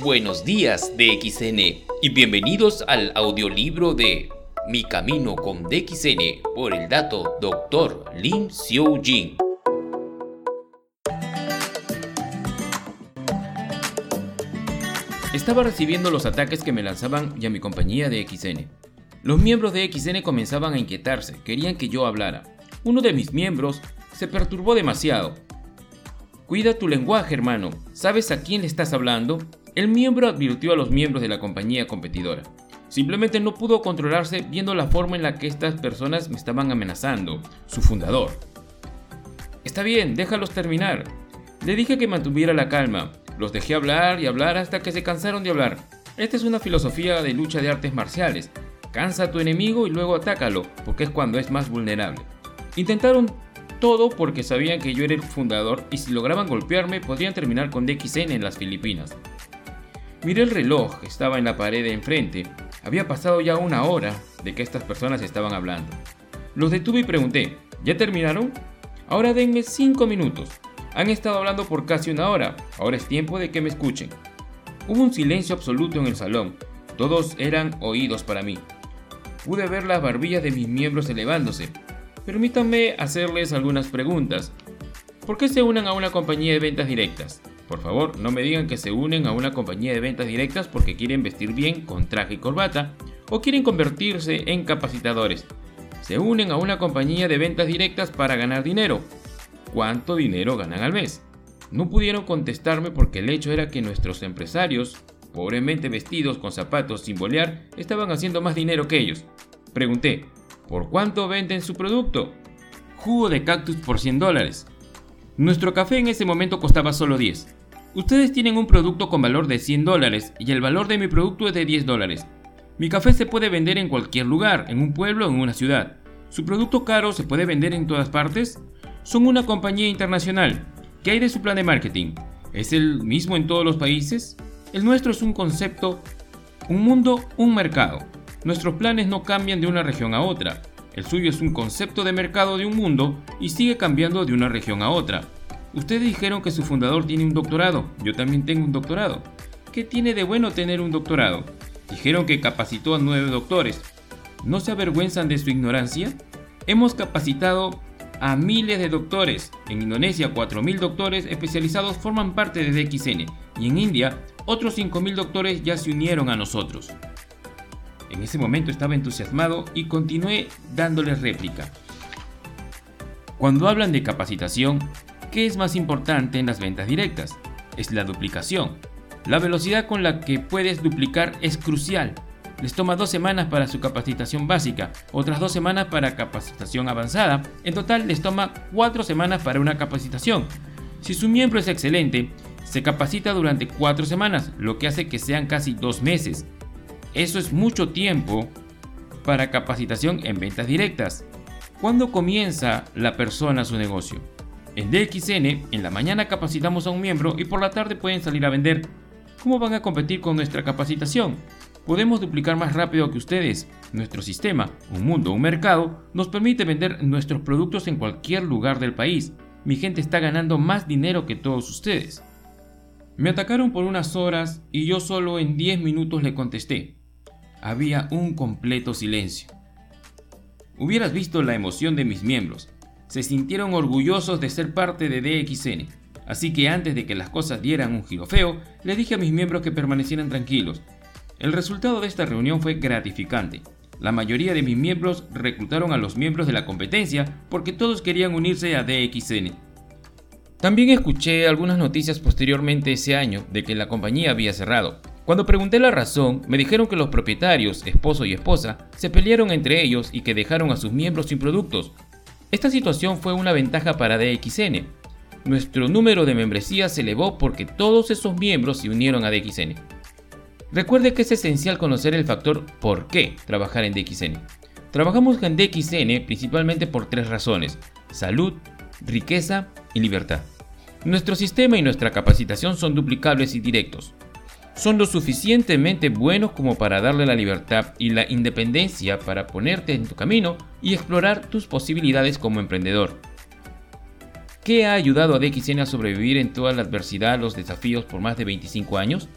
Buenos días DXN y bienvenidos al audiolibro de Mi Camino con DXN por el dato Dr. Lin Xiu Jin. Estaba recibiendo los ataques que me lanzaban y a mi compañía de XN. Los miembros de XN comenzaban a inquietarse, querían que yo hablara. Uno de mis miembros se perturbó demasiado. Cuida tu lenguaje, hermano. ¿Sabes a quién le estás hablando? El miembro advirtió a los miembros de la compañía competidora. Simplemente no pudo controlarse viendo la forma en la que estas personas me estaban amenazando, su fundador. Está bien, déjalos terminar. Le dije que mantuviera la calma. Los dejé hablar y hablar hasta que se cansaron de hablar. Esta es una filosofía de lucha de artes marciales. Cansa a tu enemigo y luego atácalo, porque es cuando es más vulnerable. Intentaron todo porque sabían que yo era el fundador y si lograban golpearme podrían terminar con DXN en las Filipinas. Miré el reloj, estaba en la pared de enfrente. Había pasado ya una hora de que estas personas estaban hablando. Los detuve y pregunté, ¿ya terminaron? Ahora denme 5 minutos. Han estado hablando por casi una hora, ahora es tiempo de que me escuchen. Hubo un silencio absoluto en el salón, todos eran oídos para mí. Pude ver las barbillas de mis miembros elevándose, Permítanme hacerles algunas preguntas. ¿Por qué se unen a una compañía de ventas directas? Por favor, no me digan que se unen a una compañía de ventas directas porque quieren vestir bien con traje y corbata o quieren convertirse en capacitadores. Se unen a una compañía de ventas directas para ganar dinero. ¿Cuánto dinero ganan al mes? No pudieron contestarme porque el hecho era que nuestros empresarios, pobremente vestidos con zapatos sin bolear, estaban haciendo más dinero que ellos. Pregunté, ¿Por cuánto venden su producto? Jugo de cactus por 100 dólares. Nuestro café en ese momento costaba solo 10. Ustedes tienen un producto con valor de 100 dólares y el valor de mi producto es de 10 dólares. Mi café se puede vender en cualquier lugar, en un pueblo o en una ciudad. ¿Su producto caro se puede vender en todas partes? Son una compañía internacional. ¿Qué hay de su plan de marketing? ¿Es el mismo en todos los países? El nuestro es un concepto, un mundo, un mercado. Nuestros planes no cambian de una región a otra. El suyo es un concepto de mercado de un mundo y sigue cambiando de una región a otra. Ustedes dijeron que su fundador tiene un doctorado, yo también tengo un doctorado. ¿Qué tiene de bueno tener un doctorado? Dijeron que capacitó a nueve doctores. ¿No se avergüenzan de su ignorancia? Hemos capacitado a miles de doctores. En Indonesia, 4.000 doctores especializados forman parte de DXN y en India, otros 5.000 doctores ya se unieron a nosotros. En ese momento estaba entusiasmado y continué dándole réplica. Cuando hablan de capacitación, ¿qué es más importante en las ventas directas? Es la duplicación. La velocidad con la que puedes duplicar es crucial. Les toma dos semanas para su capacitación básica, otras dos semanas para capacitación avanzada. En total les toma cuatro semanas para una capacitación. Si su miembro es excelente, se capacita durante cuatro semanas, lo que hace que sean casi dos meses. Eso es mucho tiempo para capacitación en ventas directas. ¿Cuándo comienza la persona su negocio? En DXN, en la mañana capacitamos a un miembro y por la tarde pueden salir a vender. ¿Cómo van a competir con nuestra capacitación? Podemos duplicar más rápido que ustedes. Nuestro sistema, un mundo, un mercado, nos permite vender nuestros productos en cualquier lugar del país. Mi gente está ganando más dinero que todos ustedes. Me atacaron por unas horas y yo solo en 10 minutos le contesté había un completo silencio. Hubieras visto la emoción de mis miembros. Se sintieron orgullosos de ser parte de DXN. Así que antes de que las cosas dieran un giro feo, le dije a mis miembros que permanecieran tranquilos. El resultado de esta reunión fue gratificante. La mayoría de mis miembros reclutaron a los miembros de la competencia porque todos querían unirse a DXN. También escuché algunas noticias posteriormente ese año de que la compañía había cerrado, cuando pregunté la razón, me dijeron que los propietarios, esposo y esposa, se pelearon entre ellos y que dejaron a sus miembros sin productos. Esta situación fue una ventaja para DXN. Nuestro número de membresías se elevó porque todos esos miembros se unieron a DXN. Recuerde que es esencial conocer el factor por qué trabajar en DXN. Trabajamos en DXN principalmente por tres razones, salud, riqueza y libertad. Nuestro sistema y nuestra capacitación son duplicables y directos son lo suficientemente buenos como para darle la libertad y la independencia para ponerte en tu camino y explorar tus posibilidades como emprendedor. ¿Qué ha ayudado a DXN a sobrevivir en toda la adversidad, los desafíos por más de 25 años?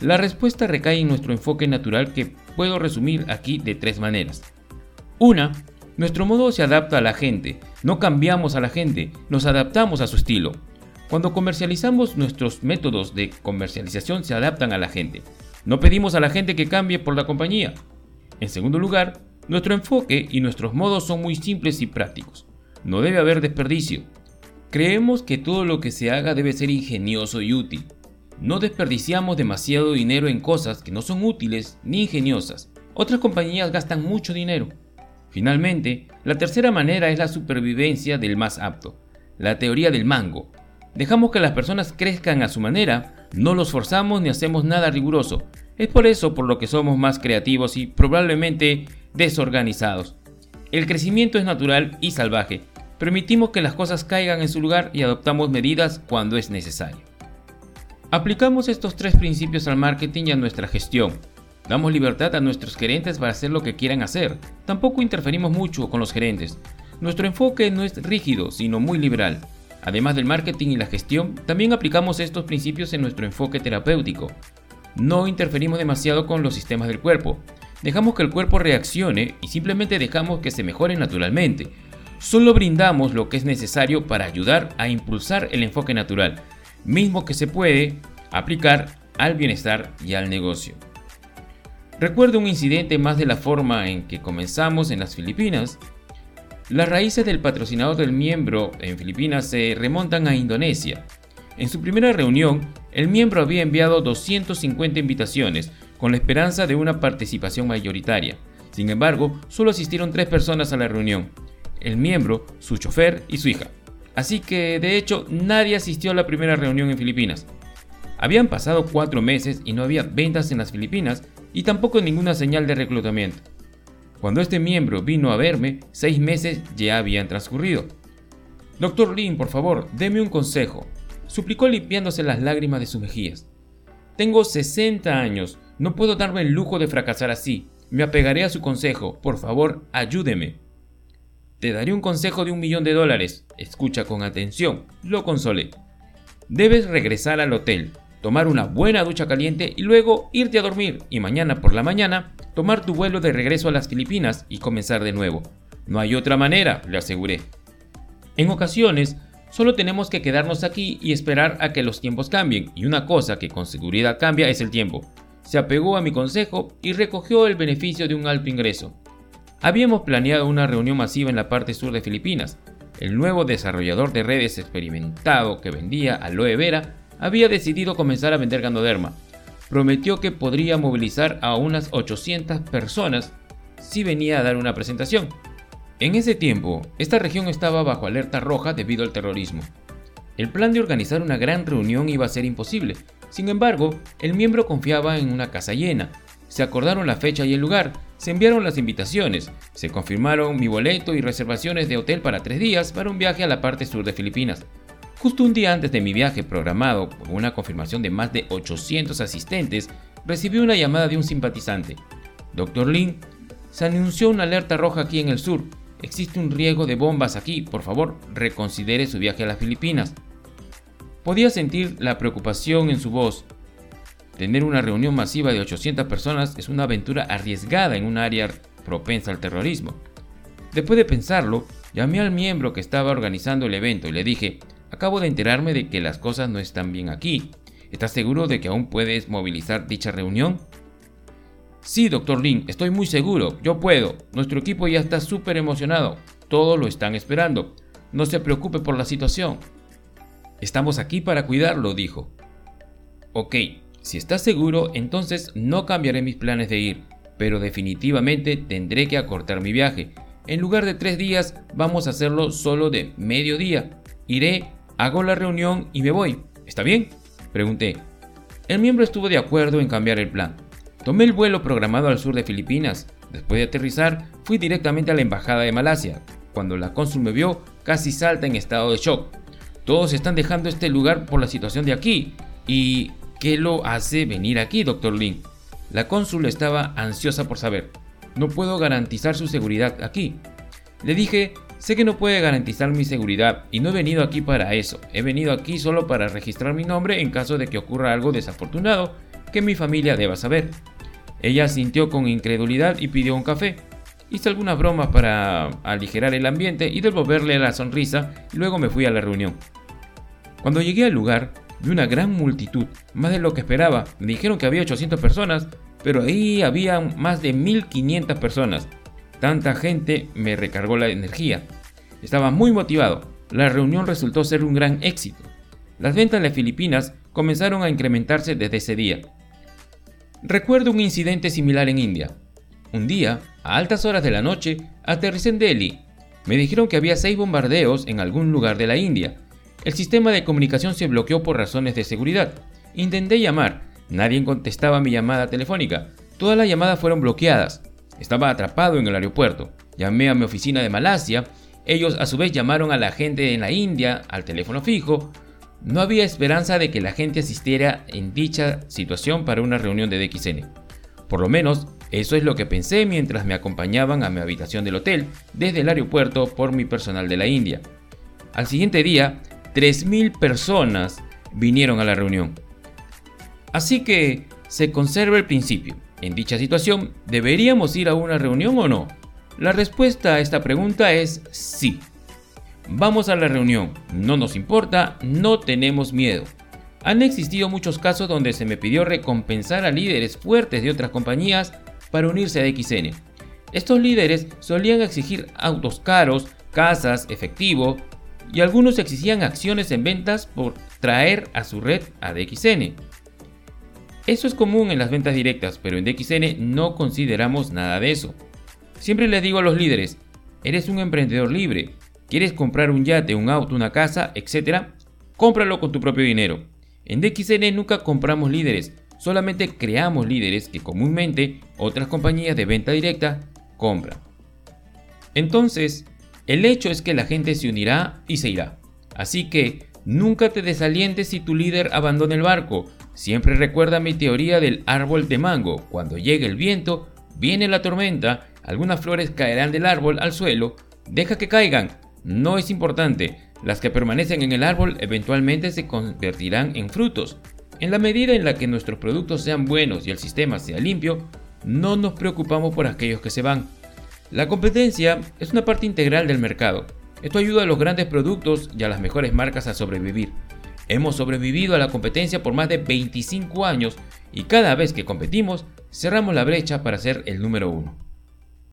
La respuesta recae en nuestro enfoque natural que puedo resumir aquí de tres maneras. Una, nuestro modo se adapta a la gente, no cambiamos a la gente, nos adaptamos a su estilo. Cuando comercializamos nuestros métodos de comercialización se adaptan a la gente. No pedimos a la gente que cambie por la compañía. En segundo lugar, nuestro enfoque y nuestros modos son muy simples y prácticos. No debe haber desperdicio. Creemos que todo lo que se haga debe ser ingenioso y útil. No desperdiciamos demasiado dinero en cosas que no son útiles ni ingeniosas. Otras compañías gastan mucho dinero. Finalmente, la tercera manera es la supervivencia del más apto, la teoría del mango. Dejamos que las personas crezcan a su manera, no los forzamos ni hacemos nada riguroso. Es por eso por lo que somos más creativos y probablemente desorganizados. El crecimiento es natural y salvaje. Permitimos que las cosas caigan en su lugar y adoptamos medidas cuando es necesario. Aplicamos estos tres principios al marketing y a nuestra gestión. Damos libertad a nuestros gerentes para hacer lo que quieran hacer. Tampoco interferimos mucho con los gerentes. Nuestro enfoque no es rígido, sino muy liberal. Además del marketing y la gestión, también aplicamos estos principios en nuestro enfoque terapéutico. No interferimos demasiado con los sistemas del cuerpo. Dejamos que el cuerpo reaccione y simplemente dejamos que se mejore naturalmente. Solo brindamos lo que es necesario para ayudar a impulsar el enfoque natural, mismo que se puede aplicar al bienestar y al negocio. Recuerdo un incidente más de la forma en que comenzamos en las Filipinas. Las raíces del patrocinador del miembro en Filipinas se remontan a Indonesia. En su primera reunión, el miembro había enviado 250 invitaciones con la esperanza de una participación mayoritaria. Sin embargo, solo asistieron tres personas a la reunión, el miembro, su chofer y su hija. Así que, de hecho, nadie asistió a la primera reunión en Filipinas. Habían pasado cuatro meses y no había ventas en las Filipinas y tampoco ninguna señal de reclutamiento. Cuando este miembro vino a verme, seis meses ya habían transcurrido. Doctor Lin, por favor, deme un consejo, suplicó limpiándose las lágrimas de sus mejillas. Tengo 60 años, no puedo darme el lujo de fracasar así. Me apegaré a su consejo, por favor, ayúdeme. Te daré un consejo de un millón de dólares. Escucha con atención, lo consolé. Debes regresar al hotel, tomar una buena ducha caliente y luego irte a dormir y mañana por la mañana tomar tu vuelo de regreso a las Filipinas y comenzar de nuevo. No hay otra manera, le aseguré. En ocasiones, solo tenemos que quedarnos aquí y esperar a que los tiempos cambien, y una cosa que con seguridad cambia es el tiempo. Se apegó a mi consejo y recogió el beneficio de un alto ingreso. Habíamos planeado una reunión masiva en la parte sur de Filipinas. El nuevo desarrollador de redes experimentado que vendía aloe vera había decidido comenzar a vender Ganoderma. Prometió que podría movilizar a unas 800 personas si venía a dar una presentación. En ese tiempo, esta región estaba bajo alerta roja debido al terrorismo. El plan de organizar una gran reunión iba a ser imposible. Sin embargo, el miembro confiaba en una casa llena. Se acordaron la fecha y el lugar, se enviaron las invitaciones, se confirmaron mi boleto y reservaciones de hotel para tres días para un viaje a la parte sur de Filipinas. Justo un día antes de mi viaje programado, con una confirmación de más de 800 asistentes, recibí una llamada de un simpatizante. Dr. Lin, se anunció una alerta roja aquí en el sur. Existe un riesgo de bombas aquí. Por favor, reconsidere su viaje a las Filipinas. Podía sentir la preocupación en su voz. Tener una reunión masiva de 800 personas es una aventura arriesgada en un área propensa al terrorismo. Después de pensarlo, llamé al miembro que estaba organizando el evento y le dije, acabo de enterarme de que las cosas no están bien aquí. ¿Estás seguro de que aún puedes movilizar dicha reunión? Sí, doctor Lin, estoy muy seguro, yo puedo. Nuestro equipo ya está súper emocionado. Todos lo están esperando. No se preocupe por la situación. Estamos aquí para cuidarlo, dijo. Ok, si estás seguro, entonces no cambiaré mis planes de ir, pero definitivamente tendré que acortar mi viaje. En lugar de tres días, vamos a hacerlo solo de medio día. Iré, hago la reunión y me voy. ¿Está bien? Pregunté. El miembro estuvo de acuerdo en cambiar el plan. Tomé el vuelo programado al sur de Filipinas. Después de aterrizar, fui directamente a la embajada de Malasia. Cuando la cónsul me vio, casi salta en estado de shock. Todos están dejando este lugar por la situación de aquí. Y ¿Qué lo hace venir aquí, doctor Lin? La cónsul estaba ansiosa por saber. No puedo garantizar su seguridad aquí. Le dije, sé que no puede garantizar mi seguridad y no he venido aquí para eso. He venido aquí solo para registrar mi nombre en caso de que ocurra algo desafortunado que mi familia deba saber. Ella sintió con incredulidad y pidió un café. Hice algunas bromas para aligerar el ambiente y devolverle la sonrisa y luego me fui a la reunión. Cuando llegué al lugar, vi una gran multitud, más de lo que esperaba. Me dijeron que había 800 personas, pero ahí había más de 1500 personas. Tanta gente me recargó la energía. Estaba muy motivado. La reunión resultó ser un gran éxito. Las ventas en Filipinas comenzaron a incrementarse desde ese día. Recuerdo un incidente similar en India. Un día, a altas horas de la noche, aterricé en Delhi. Me dijeron que había seis bombardeos en algún lugar de la India. El sistema de comunicación se bloqueó por razones de seguridad. Intenté llamar, nadie contestaba mi llamada telefónica. Todas las llamadas fueron bloqueadas. Estaba atrapado en el aeropuerto. Llamé a mi oficina de Malasia. Ellos a su vez llamaron a la gente en la India al teléfono fijo. No había esperanza de que la gente asistiera en dicha situación para una reunión de DXN. Por lo menos, eso es lo que pensé mientras me acompañaban a mi habitación del hotel desde el aeropuerto por mi personal de la India. Al siguiente día, 3.000 personas vinieron a la reunión. Así que se conserva el principio. En dicha situación, ¿deberíamos ir a una reunión o no? La respuesta a esta pregunta es sí. Vamos a la reunión, no nos importa, no tenemos miedo. Han existido muchos casos donde se me pidió recompensar a líderes fuertes de otras compañías para unirse a DXN. Estos líderes solían exigir autos caros, casas, efectivo, y algunos exigían acciones en ventas por traer a su red a DXN. Eso es común en las ventas directas, pero en DXN no consideramos nada de eso. Siempre les digo a los líderes, eres un emprendedor libre, quieres comprar un yate, un auto, una casa, etc., cómpralo con tu propio dinero. En DXN nunca compramos líderes, solamente creamos líderes que comúnmente otras compañías de venta directa compran. Entonces, el hecho es que la gente se unirá y se irá. Así que nunca te desalientes si tu líder abandona el barco, Siempre recuerda mi teoría del árbol de mango. Cuando llegue el viento, viene la tormenta, algunas flores caerán del árbol al suelo, deja que caigan, no es importante. Las que permanecen en el árbol eventualmente se convertirán en frutos. En la medida en la que nuestros productos sean buenos y el sistema sea limpio, no nos preocupamos por aquellos que se van. La competencia es una parte integral del mercado. Esto ayuda a los grandes productos y a las mejores marcas a sobrevivir. Hemos sobrevivido a la competencia por más de 25 años y cada vez que competimos cerramos la brecha para ser el número uno.